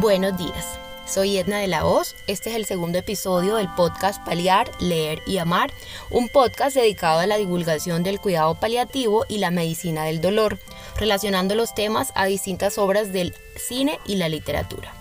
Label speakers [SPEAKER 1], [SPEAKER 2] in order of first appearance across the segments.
[SPEAKER 1] Buenos días. Soy Edna de la Hoz. Este es el segundo episodio del podcast Paliar, Leer y Amar, un podcast dedicado a la divulgación del cuidado paliativo y la medicina del dolor, relacionando los temas a distintas obras del cine y la literatura.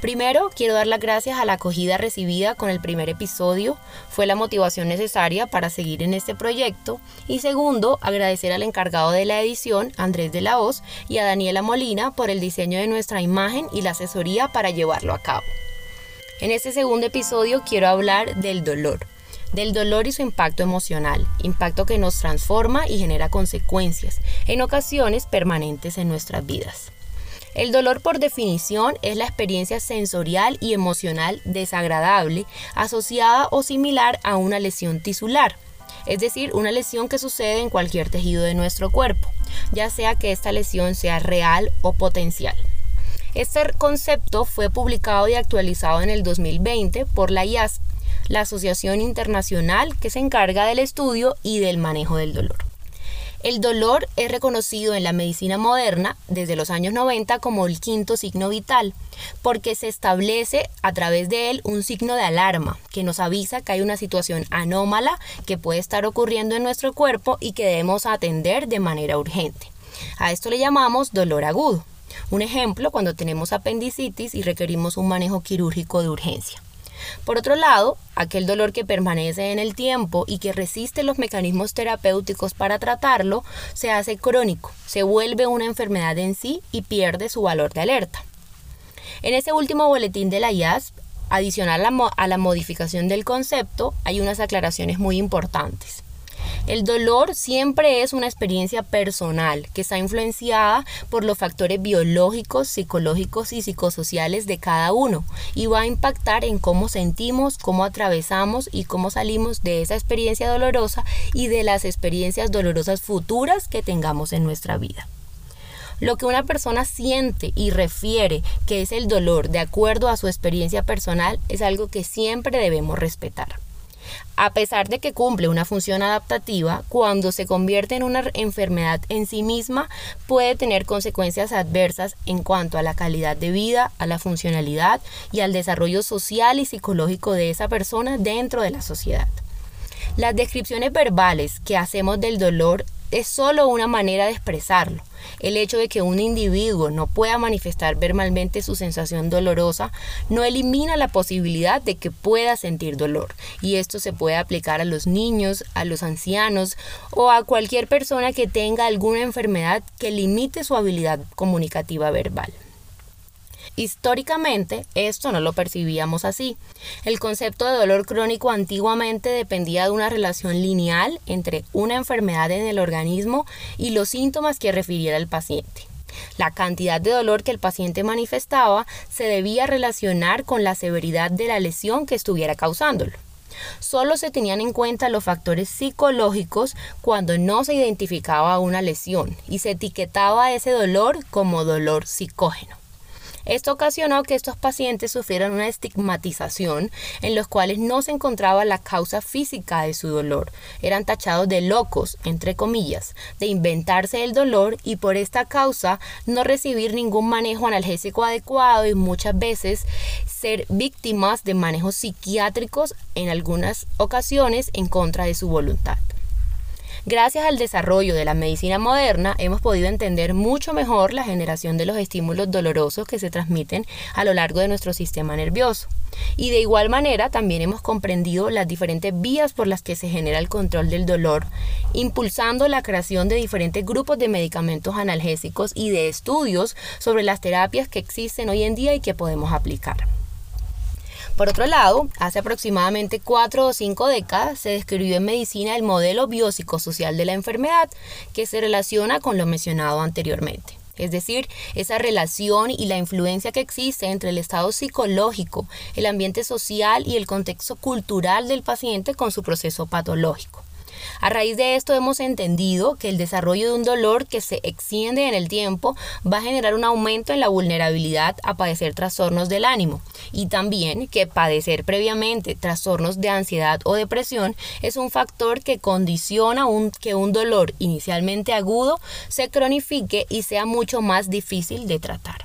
[SPEAKER 1] Primero, quiero dar las gracias a la acogida recibida con el primer episodio, fue la motivación necesaria para seguir en este proyecto. Y segundo, agradecer al encargado de la edición, Andrés de la Hoz, y a Daniela Molina por el diseño de nuestra imagen y la asesoría para llevarlo a cabo. En este segundo episodio quiero hablar del dolor del dolor y su impacto emocional, impacto que nos transforma y genera consecuencias, en ocasiones permanentes en nuestras vidas. El dolor por definición es la experiencia sensorial y emocional desagradable asociada o similar a una lesión tisular, es decir, una lesión que sucede en cualquier tejido de nuestro cuerpo, ya sea que esta lesión sea real o potencial. Este concepto fue publicado y actualizado en el 2020 por la IASP, la Asociación Internacional que se encarga del estudio y del manejo del dolor. El dolor es reconocido en la medicina moderna desde los años 90 como el quinto signo vital, porque se establece a través de él un signo de alarma que nos avisa que hay una situación anómala que puede estar ocurriendo en nuestro cuerpo y que debemos atender de manera urgente. A esto le llamamos dolor agudo. Un ejemplo cuando tenemos apendicitis y requerimos un manejo quirúrgico de urgencia. Por otro lado, aquel dolor que permanece en el tiempo y que resiste los mecanismos terapéuticos para tratarlo, se hace crónico, se vuelve una enfermedad en sí y pierde su valor de alerta. En ese último boletín de la IASP, adicional a la modificación del concepto, hay unas aclaraciones muy importantes. El dolor siempre es una experiencia personal que está influenciada por los factores biológicos, psicológicos y psicosociales de cada uno y va a impactar en cómo sentimos, cómo atravesamos y cómo salimos de esa experiencia dolorosa y de las experiencias dolorosas futuras que tengamos en nuestra vida. Lo que una persona siente y refiere que es el dolor de acuerdo a su experiencia personal es algo que siempre debemos respetar. A pesar de que cumple una función adaptativa, cuando se convierte en una enfermedad en sí misma, puede tener consecuencias adversas en cuanto a la calidad de vida, a la funcionalidad y al desarrollo social y psicológico de esa persona dentro de la sociedad. Las descripciones verbales que hacemos del dolor es solo una manera de expresarlo. El hecho de que un individuo no pueda manifestar verbalmente su sensación dolorosa no elimina la posibilidad de que pueda sentir dolor. Y esto se puede aplicar a los niños, a los ancianos o a cualquier persona que tenga alguna enfermedad que limite su habilidad comunicativa verbal. Históricamente, esto no lo percibíamos así. El concepto de dolor crónico antiguamente dependía de una relación lineal entre una enfermedad en el organismo y los síntomas que refiriera el paciente. La cantidad de dolor que el paciente manifestaba se debía relacionar con la severidad de la lesión que estuviera causándolo. Solo se tenían en cuenta los factores psicológicos cuando no se identificaba una lesión y se etiquetaba ese dolor como dolor psicógeno. Esto ocasionó que estos pacientes sufrieran una estigmatización en los cuales no se encontraba la causa física de su dolor. Eran tachados de locos, entre comillas, de inventarse el dolor y por esta causa no recibir ningún manejo analgésico adecuado y muchas veces ser víctimas de manejos psiquiátricos en algunas ocasiones en contra de su voluntad. Gracias al desarrollo de la medicina moderna hemos podido entender mucho mejor la generación de los estímulos dolorosos que se transmiten a lo largo de nuestro sistema nervioso. Y de igual manera también hemos comprendido las diferentes vías por las que se genera el control del dolor, impulsando la creación de diferentes grupos de medicamentos analgésicos y de estudios sobre las terapias que existen hoy en día y que podemos aplicar. Por otro lado, hace aproximadamente cuatro o cinco décadas se describió en medicina el modelo biopsicosocial de la enfermedad, que se relaciona con lo mencionado anteriormente. Es decir, esa relación y la influencia que existe entre el estado psicológico, el ambiente social y el contexto cultural del paciente con su proceso patológico. A raíz de esto hemos entendido que el desarrollo de un dolor que se extiende en el tiempo va a generar un aumento en la vulnerabilidad a padecer trastornos del ánimo y también que padecer previamente trastornos de ansiedad o depresión es un factor que condiciona que un dolor inicialmente agudo se cronifique y sea mucho más difícil de tratar.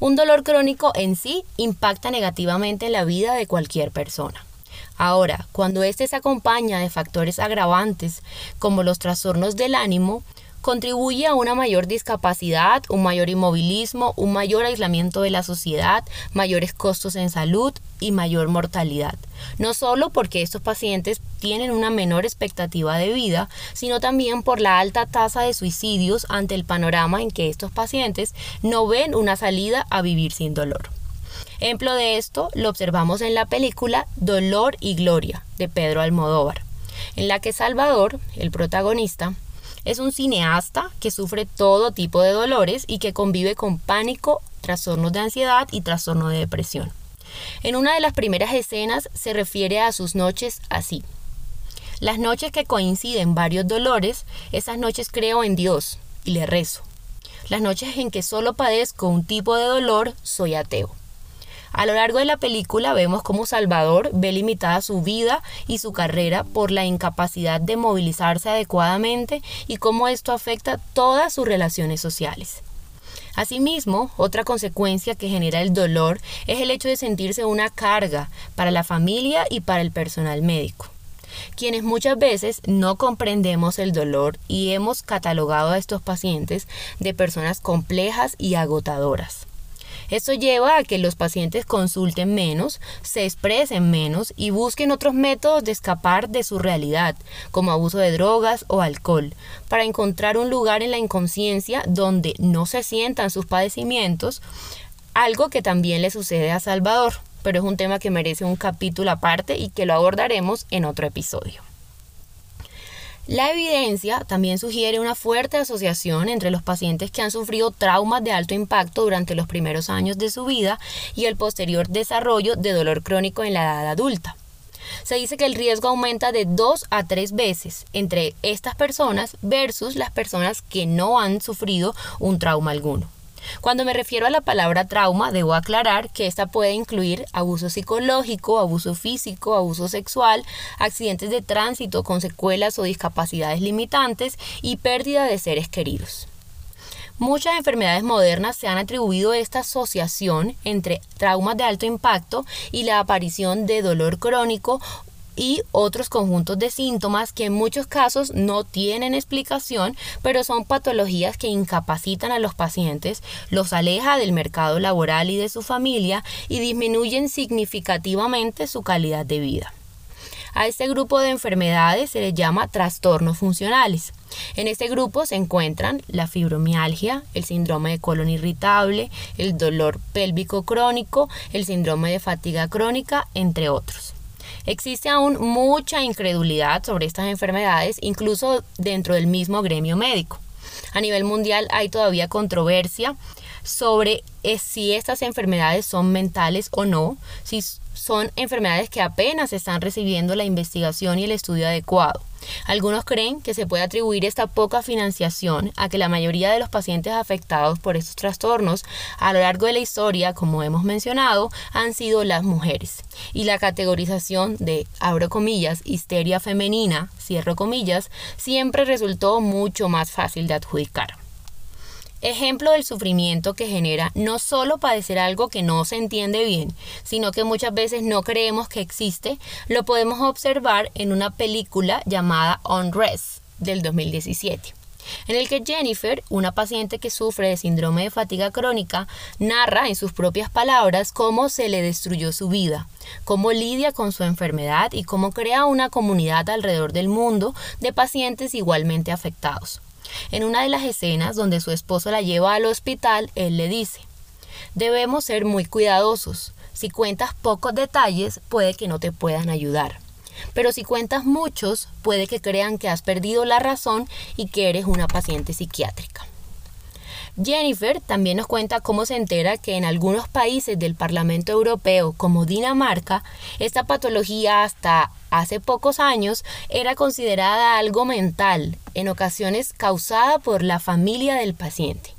[SPEAKER 1] Un dolor crónico en sí impacta negativamente en la vida de cualquier persona. Ahora, cuando éste se acompaña de factores agravantes como los trastornos del ánimo, contribuye a una mayor discapacidad, un mayor inmovilismo, un mayor aislamiento de la sociedad, mayores costos en salud y mayor mortalidad. No solo porque estos pacientes tienen una menor expectativa de vida, sino también por la alta tasa de suicidios ante el panorama en que estos pacientes no ven una salida a vivir sin dolor. Ejemplo de esto lo observamos en la película Dolor y Gloria de Pedro Almodóvar, en la que Salvador, el protagonista, es un cineasta que sufre todo tipo de dolores y que convive con pánico, trastornos de ansiedad y trastorno de depresión. En una de las primeras escenas se refiere a sus noches así. Las noches que coinciden varios dolores, esas noches creo en Dios y le rezo. Las noches en que solo padezco un tipo de dolor, soy ateo. A lo largo de la película vemos cómo Salvador ve limitada su vida y su carrera por la incapacidad de movilizarse adecuadamente y cómo esto afecta todas sus relaciones sociales. Asimismo, otra consecuencia que genera el dolor es el hecho de sentirse una carga para la familia y para el personal médico quienes muchas veces no comprendemos el dolor y hemos catalogado a estos pacientes de personas complejas y agotadoras. Esto lleva a que los pacientes consulten menos, se expresen menos y busquen otros métodos de escapar de su realidad, como abuso de drogas o alcohol, para encontrar un lugar en la inconsciencia donde no se sientan sus padecimientos, algo que también le sucede a Salvador, pero es un tema que merece un capítulo aparte y que lo abordaremos en otro episodio. La evidencia también sugiere una fuerte asociación entre los pacientes que han sufrido traumas de alto impacto durante los primeros años de su vida y el posterior desarrollo de dolor crónico en la edad adulta. Se dice que el riesgo aumenta de dos a tres veces entre estas personas versus las personas que no han sufrido un trauma alguno. Cuando me refiero a la palabra trauma, debo aclarar que esta puede incluir abuso psicológico, abuso físico, abuso sexual, accidentes de tránsito con secuelas o discapacidades limitantes y pérdida de seres queridos. Muchas enfermedades modernas se han atribuido esta asociación entre traumas de alto impacto y la aparición de dolor crónico y otros conjuntos de síntomas que en muchos casos no tienen explicación, pero son patologías que incapacitan a los pacientes, los aleja del mercado laboral y de su familia y disminuyen significativamente su calidad de vida. A este grupo de enfermedades se les llama trastornos funcionales. En este grupo se encuentran la fibromialgia, el síndrome de colon irritable, el dolor pélvico crónico, el síndrome de fatiga crónica, entre otros. Existe aún mucha incredulidad sobre estas enfermedades, incluso dentro del mismo gremio médico. A nivel mundial hay todavía controversia sobre eh, si estas enfermedades son mentales o no, si son enfermedades que apenas están recibiendo la investigación y el estudio adecuado. Algunos creen que se puede atribuir esta poca financiación a que la mayoría de los pacientes afectados por estos trastornos a lo largo de la historia, como hemos mencionado, han sido las mujeres. Y la categorización de, abro comillas, histeria femenina, cierro comillas, siempre resultó mucho más fácil de adjudicar. Ejemplo del sufrimiento que genera no solo padecer algo que no se entiende bien, sino que muchas veces no creemos que existe, lo podemos observar en una película llamada Unrest del 2017 en el que Jennifer, una paciente que sufre de síndrome de fatiga crónica, narra en sus propias palabras cómo se le destruyó su vida, cómo lidia con su enfermedad y cómo crea una comunidad alrededor del mundo de pacientes igualmente afectados. En una de las escenas donde su esposo la lleva al hospital, él le dice, debemos ser muy cuidadosos. Si cuentas pocos detalles, puede que no te puedan ayudar. Pero si cuentas muchos, puede que crean que has perdido la razón y que eres una paciente psiquiátrica. Jennifer también nos cuenta cómo se entera que en algunos países del Parlamento Europeo, como Dinamarca, esta patología hasta hace pocos años era considerada algo mental, en ocasiones causada por la familia del paciente.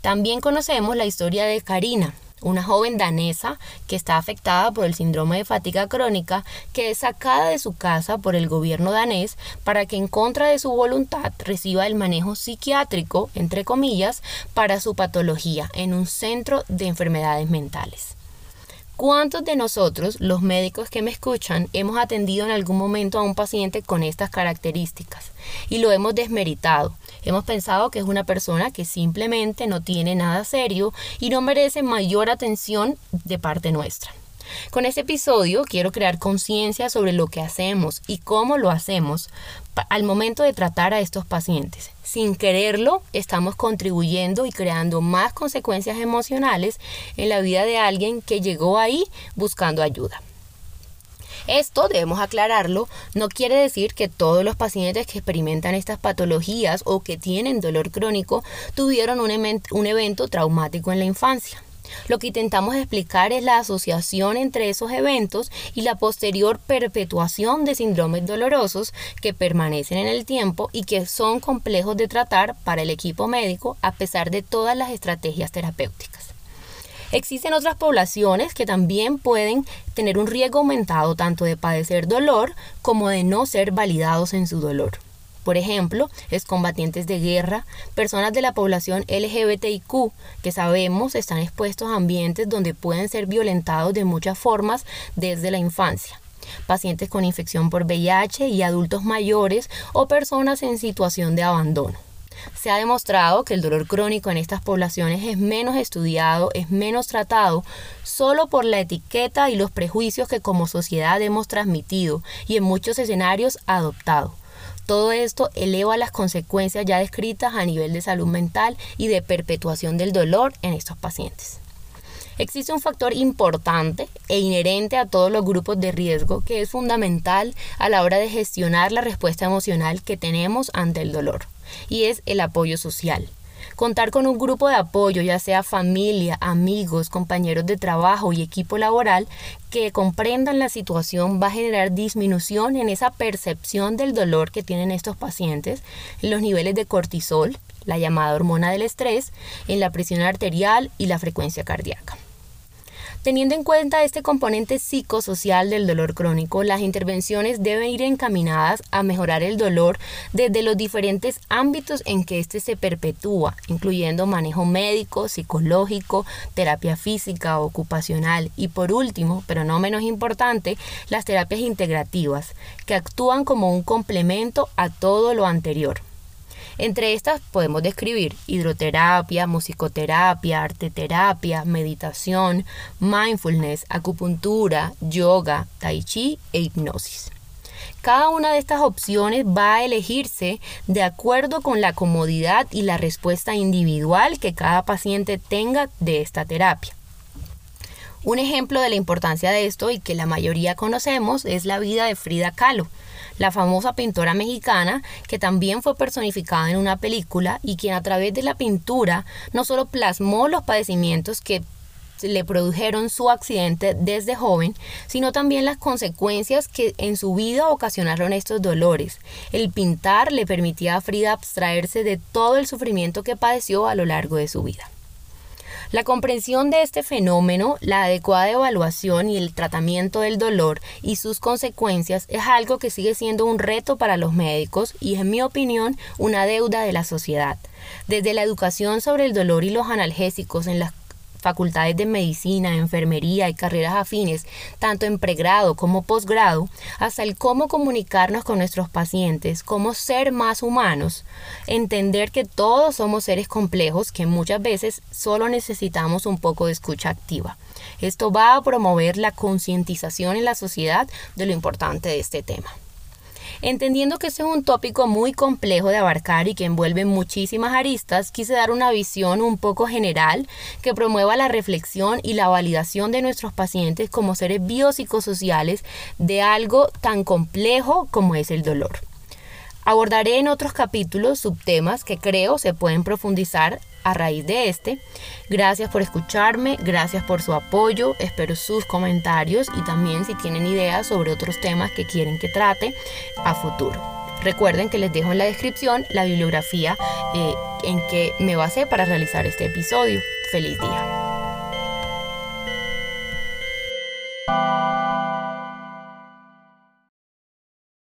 [SPEAKER 1] También conocemos la historia de Karina, una joven danesa que está afectada por el síndrome de fatiga crónica, que es sacada de su casa por el gobierno danés para que en contra de su voluntad reciba el manejo psiquiátrico, entre comillas, para su patología en un centro de enfermedades mentales. ¿Cuántos de nosotros, los médicos que me escuchan, hemos atendido en algún momento a un paciente con estas características y lo hemos desmeritado? Hemos pensado que es una persona que simplemente no tiene nada serio y no merece mayor atención de parte nuestra. Con este episodio quiero crear conciencia sobre lo que hacemos y cómo lo hacemos al momento de tratar a estos pacientes. Sin quererlo, estamos contribuyendo y creando más consecuencias emocionales en la vida de alguien que llegó ahí buscando ayuda. Esto, debemos aclararlo, no quiere decir que todos los pacientes que experimentan estas patologías o que tienen dolor crónico tuvieron un, un evento traumático en la infancia. Lo que intentamos explicar es la asociación entre esos eventos y la posterior perpetuación de síndromes dolorosos que permanecen en el tiempo y que son complejos de tratar para el equipo médico a pesar de todas las estrategias terapéuticas. Existen otras poblaciones que también pueden tener un riesgo aumentado tanto de padecer dolor como de no ser validados en su dolor. Por ejemplo, excombatientes de guerra, personas de la población LGBTIQ que sabemos están expuestos a ambientes donde pueden ser violentados de muchas formas desde la infancia pacientes con infección por VIH y adultos mayores o personas en situación de abandono. Se ha demostrado que el dolor crónico en estas poblaciones es menos estudiado, es menos tratado, solo por la etiqueta y los prejuicios que como sociedad hemos transmitido y en muchos escenarios adoptado. Todo esto eleva las consecuencias ya descritas a nivel de salud mental y de perpetuación del dolor en estos pacientes. Existe un factor importante e inherente a todos los grupos de riesgo que es fundamental a la hora de gestionar la respuesta emocional que tenemos ante el dolor, y es el apoyo social. Contar con un grupo de apoyo, ya sea familia, amigos, compañeros de trabajo y equipo laboral, que comprendan la situación va a generar disminución en esa percepción del dolor que tienen estos pacientes, en los niveles de cortisol, la llamada hormona del estrés, en la presión arterial y la frecuencia cardíaca. Teniendo en cuenta este componente psicosocial del dolor crónico, las intervenciones deben ir encaminadas a mejorar el dolor desde los diferentes ámbitos en que éste se perpetúa, incluyendo manejo médico, psicológico, terapia física, ocupacional y por último, pero no menos importante, las terapias integrativas, que actúan como un complemento a todo lo anterior. Entre estas podemos describir hidroterapia, musicoterapia, arteterapia, meditación, mindfulness, acupuntura, yoga, tai chi e hipnosis. Cada una de estas opciones va a elegirse de acuerdo con la comodidad y la respuesta individual que cada paciente tenga de esta terapia. Un ejemplo de la importancia de esto y que la mayoría conocemos es la vida de Frida Kahlo, la famosa pintora mexicana que también fue personificada en una película y quien a través de la pintura no solo plasmó los padecimientos que le produjeron su accidente desde joven, sino también las consecuencias que en su vida ocasionaron estos dolores. El pintar le permitía a Frida abstraerse de todo el sufrimiento que padeció a lo largo de su vida. La comprensión de este fenómeno, la adecuada evaluación y el tratamiento del dolor y sus consecuencias es algo que sigue siendo un reto para los médicos y en mi opinión una deuda de la sociedad. Desde la educación sobre el dolor y los analgésicos en las facultades de medicina, enfermería y carreras afines, tanto en pregrado como posgrado, hasta el cómo comunicarnos con nuestros pacientes, cómo ser más humanos, entender que todos somos seres complejos que muchas veces solo necesitamos un poco de escucha activa. Esto va a promover la concientización en la sociedad de lo importante de este tema. Entendiendo que este es un tópico muy complejo de abarcar y que envuelve muchísimas aristas, quise dar una visión un poco general que promueva la reflexión y la validación de nuestros pacientes como seres biopsicosociales de algo tan complejo como es el dolor. Abordaré en otros capítulos subtemas que creo se pueden profundizar a raíz de este. Gracias por escucharme, gracias por su apoyo, espero sus comentarios y también si tienen ideas sobre otros temas que quieren que trate a futuro. Recuerden que les dejo en la descripción la bibliografía eh, en que me basé para realizar este episodio. Feliz día.